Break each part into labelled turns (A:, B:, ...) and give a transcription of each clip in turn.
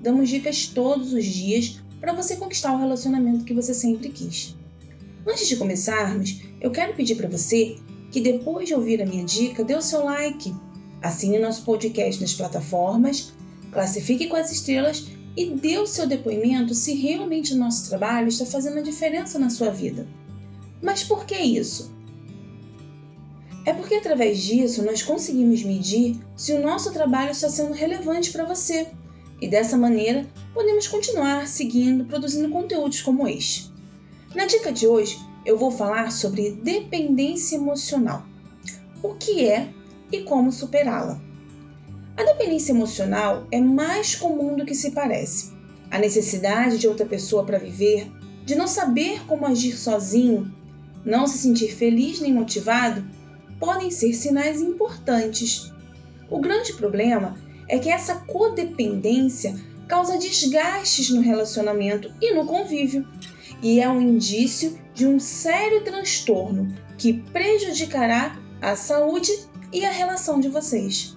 A: damos dicas todos os dias para você conquistar o relacionamento que você sempre quis. Antes de começarmos, eu quero pedir para você que depois de ouvir a minha dica, dê o seu like, assine nosso podcast nas plataformas, classifique com as estrelas e dê o seu depoimento se realmente o nosso trabalho está fazendo a diferença na sua vida. Mas por que isso? É porque através disso nós conseguimos medir se o nosso trabalho está sendo relevante para você e dessa maneira podemos continuar seguindo produzindo conteúdos como este. Na dica de hoje eu vou falar sobre dependência emocional. O que é e como superá-la. A dependência emocional é mais comum do que se parece. A necessidade de outra pessoa para viver, de não saber como agir sozinho, não se sentir feliz nem motivado, podem ser sinais importantes. O grande problema é que essa codependência causa desgastes no relacionamento e no convívio, e é um indício de um sério transtorno que prejudicará a saúde e a relação de vocês.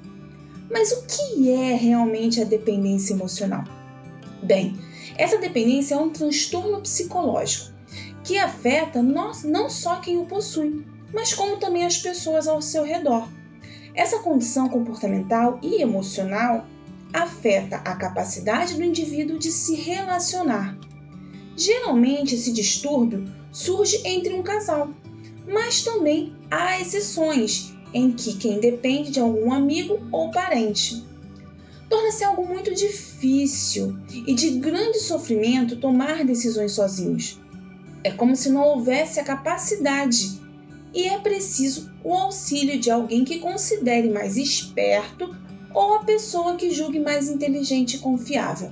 A: Mas o que é realmente a dependência emocional? Bem, essa dependência é um transtorno psicológico que afeta não só quem o possui, mas como também as pessoas ao seu redor. Essa condição comportamental e emocional afeta a capacidade do indivíduo de se relacionar. Geralmente, esse distúrbio surge entre um casal, mas também há exceções em que quem depende de algum amigo ou parente. Torna-se algo muito difícil e de grande sofrimento tomar decisões sozinhos. É como se não houvesse a capacidade e é preciso o auxílio de alguém que considere mais esperto ou a pessoa que julgue mais inteligente e confiável.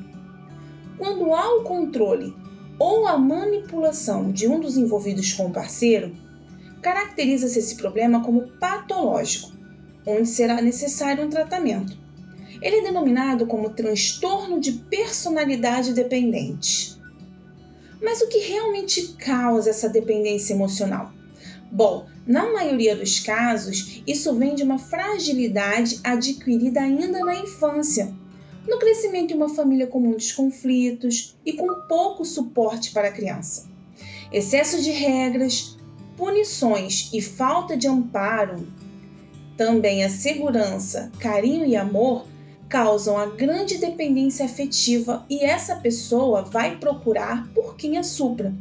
A: Quando há o controle ou a manipulação de um dos envolvidos com o parceiro, caracteriza-se esse problema como patológico, onde será necessário um tratamento. Ele é denominado como transtorno de personalidade dependente. Mas o que realmente causa essa dependência emocional? Bom, na maioria dos casos, isso vem de uma fragilidade adquirida ainda na infância, no crescimento de uma família com muitos conflitos e com pouco suporte para a criança. Excesso de regras, punições e falta de amparo, também a segurança, carinho e amor causam a grande dependência afetiva e essa pessoa vai procurar por quem a supra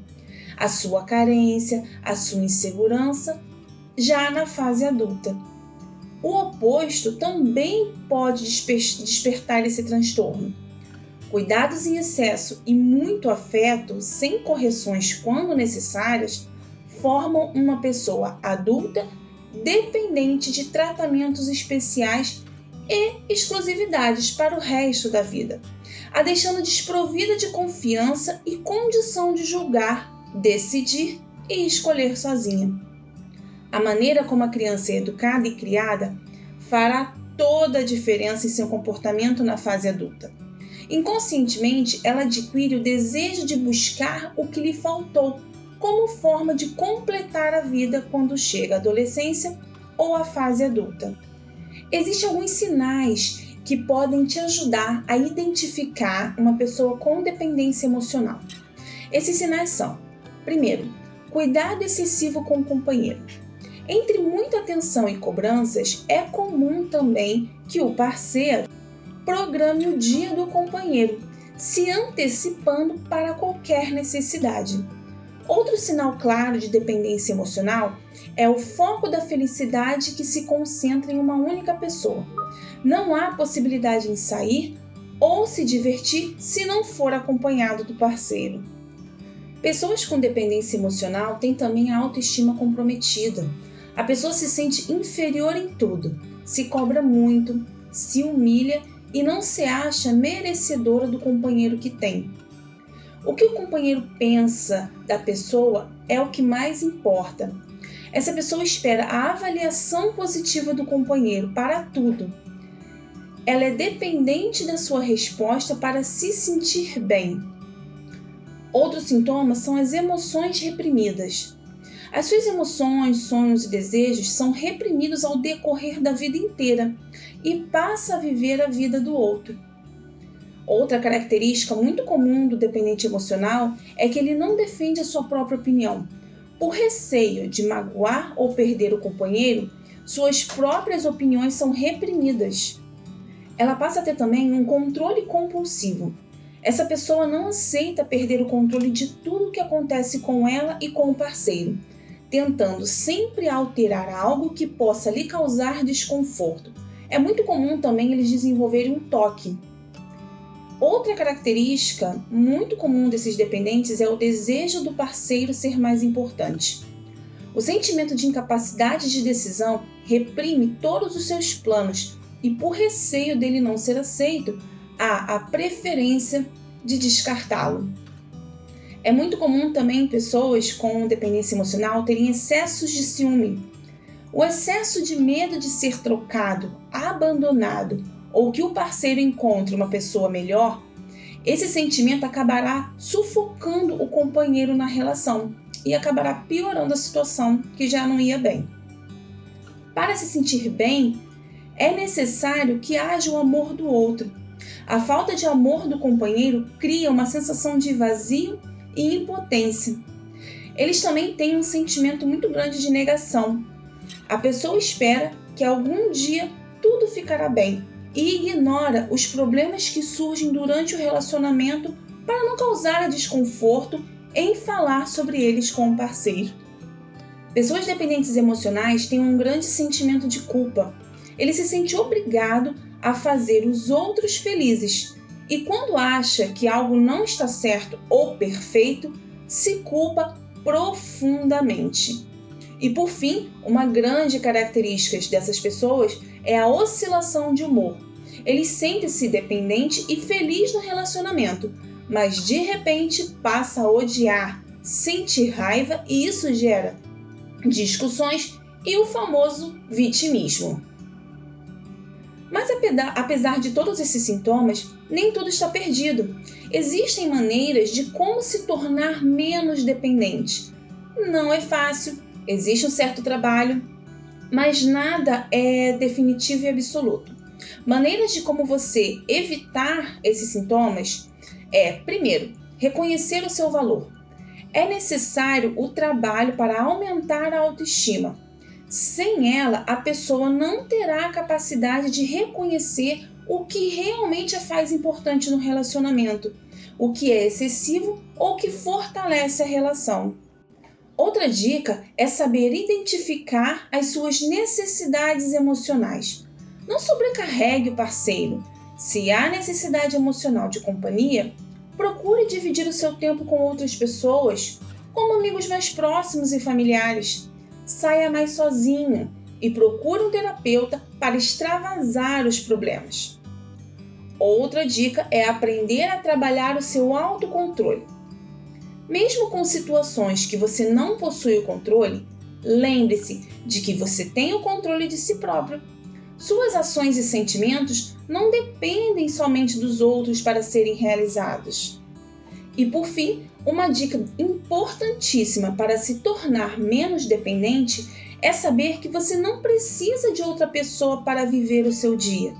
A: a sua carência, a sua insegurança, já na fase adulta. O oposto também pode despertar esse transtorno. Cuidados em excesso e muito afeto, sem correções quando necessárias, formam uma pessoa adulta dependente de tratamentos especiais e exclusividades para o resto da vida, a deixando desprovida de confiança e condição de julgar decidir e escolher sozinha. A maneira como a criança é educada e criada fará toda a diferença em seu comportamento na fase adulta. Inconscientemente, ela adquire o desejo de buscar o que lhe faltou, como forma de completar a vida quando chega a adolescência ou a fase adulta. Existem alguns sinais que podem te ajudar a identificar uma pessoa com dependência emocional. Esses sinais são Primeiro, cuidado excessivo com o companheiro. Entre muita atenção e cobranças, é comum também que o parceiro programe o dia do companheiro, se antecipando para qualquer necessidade. Outro sinal claro de dependência emocional é o foco da felicidade que se concentra em uma única pessoa. Não há possibilidade em sair ou se divertir se não for acompanhado do parceiro. Pessoas com dependência emocional têm também a autoestima comprometida. A pessoa se sente inferior em tudo, se cobra muito, se humilha e não se acha merecedora do companheiro que tem. O que o companheiro pensa da pessoa é o que mais importa. Essa pessoa espera a avaliação positiva do companheiro para tudo. Ela é dependente da sua resposta para se sentir bem. Outros sintomas são as emoções reprimidas. As suas emoções, sonhos e desejos são reprimidos ao decorrer da vida inteira e passa a viver a vida do outro. Outra característica muito comum do dependente emocional é que ele não defende a sua própria opinião. Por receio de magoar ou perder o companheiro, suas próprias opiniões são reprimidas. Ela passa a ter também um controle compulsivo. Essa pessoa não aceita perder o controle de tudo que acontece com ela e com o parceiro tentando sempre alterar algo que possa lhe causar desconforto. É muito comum também eles desenvolverem um toque. Outra característica muito comum desses dependentes é o desejo do parceiro ser mais importante. O sentimento de incapacidade de decisão reprime todos os seus planos e, por receio dele não ser aceito, há a preferência de descartá-lo. É muito comum também pessoas com dependência emocional terem excessos de ciúme. O excesso de medo de ser trocado, abandonado ou que o parceiro encontre uma pessoa melhor, esse sentimento acabará sufocando o companheiro na relação e acabará piorando a situação que já não ia bem. Para se sentir bem, é necessário que haja o amor do outro. A falta de amor do companheiro cria uma sensação de vazio e impotência. Eles também têm um sentimento muito grande de negação. A pessoa espera que algum dia tudo ficará bem e ignora os problemas que surgem durante o relacionamento para não causar desconforto em falar sobre eles com o parceiro. Pessoas dependentes emocionais têm um grande sentimento de culpa. Ele se sente obrigado a fazer os outros felizes e quando acha que algo não está certo ou perfeito, se culpa profundamente. E por fim, uma grande característica dessas pessoas é a oscilação de humor. Eles sentem-se dependente e feliz no relacionamento, mas de repente passa a odiar, sentir raiva e isso gera discussões e o famoso vitimismo. Mas apesar de todos esses sintomas, nem tudo está perdido. Existem maneiras de como se tornar menos dependente. Não é fácil, existe um certo trabalho, mas nada é definitivo e absoluto. Maneiras de como você evitar esses sintomas é, primeiro, reconhecer o seu valor. É necessário o trabalho para aumentar a autoestima. Sem ela, a pessoa não terá a capacidade de reconhecer o que realmente a faz importante no relacionamento, o que é excessivo ou que fortalece a relação. Outra dica é saber identificar as suas necessidades emocionais. Não sobrecarregue o parceiro. Se há necessidade emocional de companhia, procure dividir o seu tempo com outras pessoas, como amigos mais próximos e familiares. Saia mais sozinho e procure um terapeuta para extravasar os problemas. Outra dica é aprender a trabalhar o seu autocontrole. Mesmo com situações que você não possui o controle, lembre-se de que você tem o controle de si próprio. Suas ações e sentimentos não dependem somente dos outros para serem realizados. E por fim, uma dica importantíssima para se tornar menos dependente é saber que você não precisa de outra pessoa para viver o seu dia.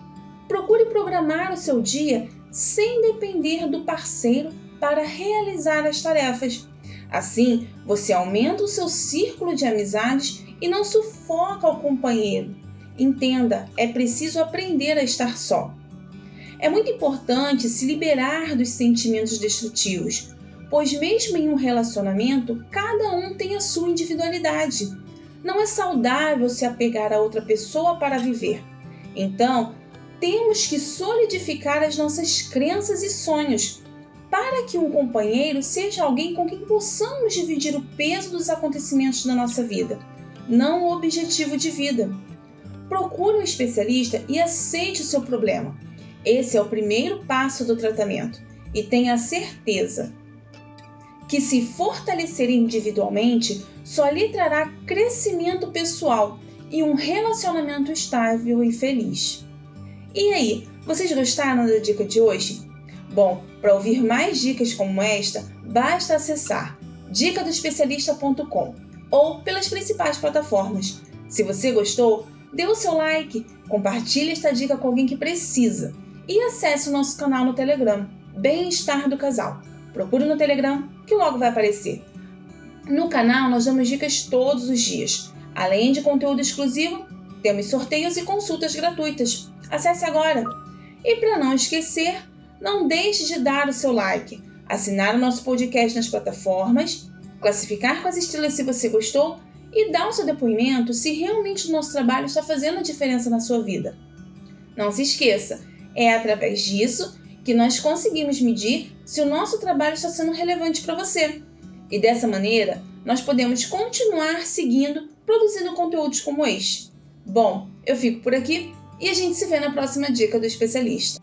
A: Procure programar o seu dia sem depender do parceiro para realizar as tarefas. Assim, você aumenta o seu círculo de amizades e não sufoca o companheiro. Entenda, é preciso aprender a estar só. É muito importante se liberar dos sentimentos destrutivos, pois, mesmo em um relacionamento, cada um tem a sua individualidade. Não é saudável se apegar a outra pessoa para viver. Então, temos que solidificar as nossas crenças e sonhos para que um companheiro seja alguém com quem possamos dividir o peso dos acontecimentos da nossa vida, não o objetivo de vida. Procure um especialista e aceite o seu problema. Esse é o primeiro passo do tratamento e tenha certeza que se fortalecer individualmente só lhe trará crescimento pessoal e um relacionamento estável e feliz. E aí, vocês gostaram da dica de hoje? Bom, para ouvir mais dicas como esta, basta acessar dicadoespecialista.com ou pelas principais plataformas. Se você gostou, dê o seu like, compartilhe esta dica com alguém que precisa e acesse o nosso canal no Telegram, Bem-Estar do Casal. Procure no Telegram que logo vai aparecer. No canal nós damos dicas todos os dias. Além de conteúdo exclusivo, temos sorteios e consultas gratuitas. Acesse agora! E para não esquecer, não deixe de dar o seu like, assinar o nosso podcast nas plataformas, classificar com as estrelas se você gostou e dar o seu depoimento se realmente o nosso trabalho está fazendo a diferença na sua vida. Não se esqueça, é através disso que nós conseguimos medir se o nosso trabalho está sendo relevante para você. E dessa maneira, nós podemos continuar seguindo, produzindo conteúdos como este. Bom, eu fico por aqui e a gente se vê na próxima dica do especialista.